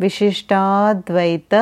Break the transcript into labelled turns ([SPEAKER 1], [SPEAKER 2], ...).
[SPEAKER 1] विशिष्टाद्वैत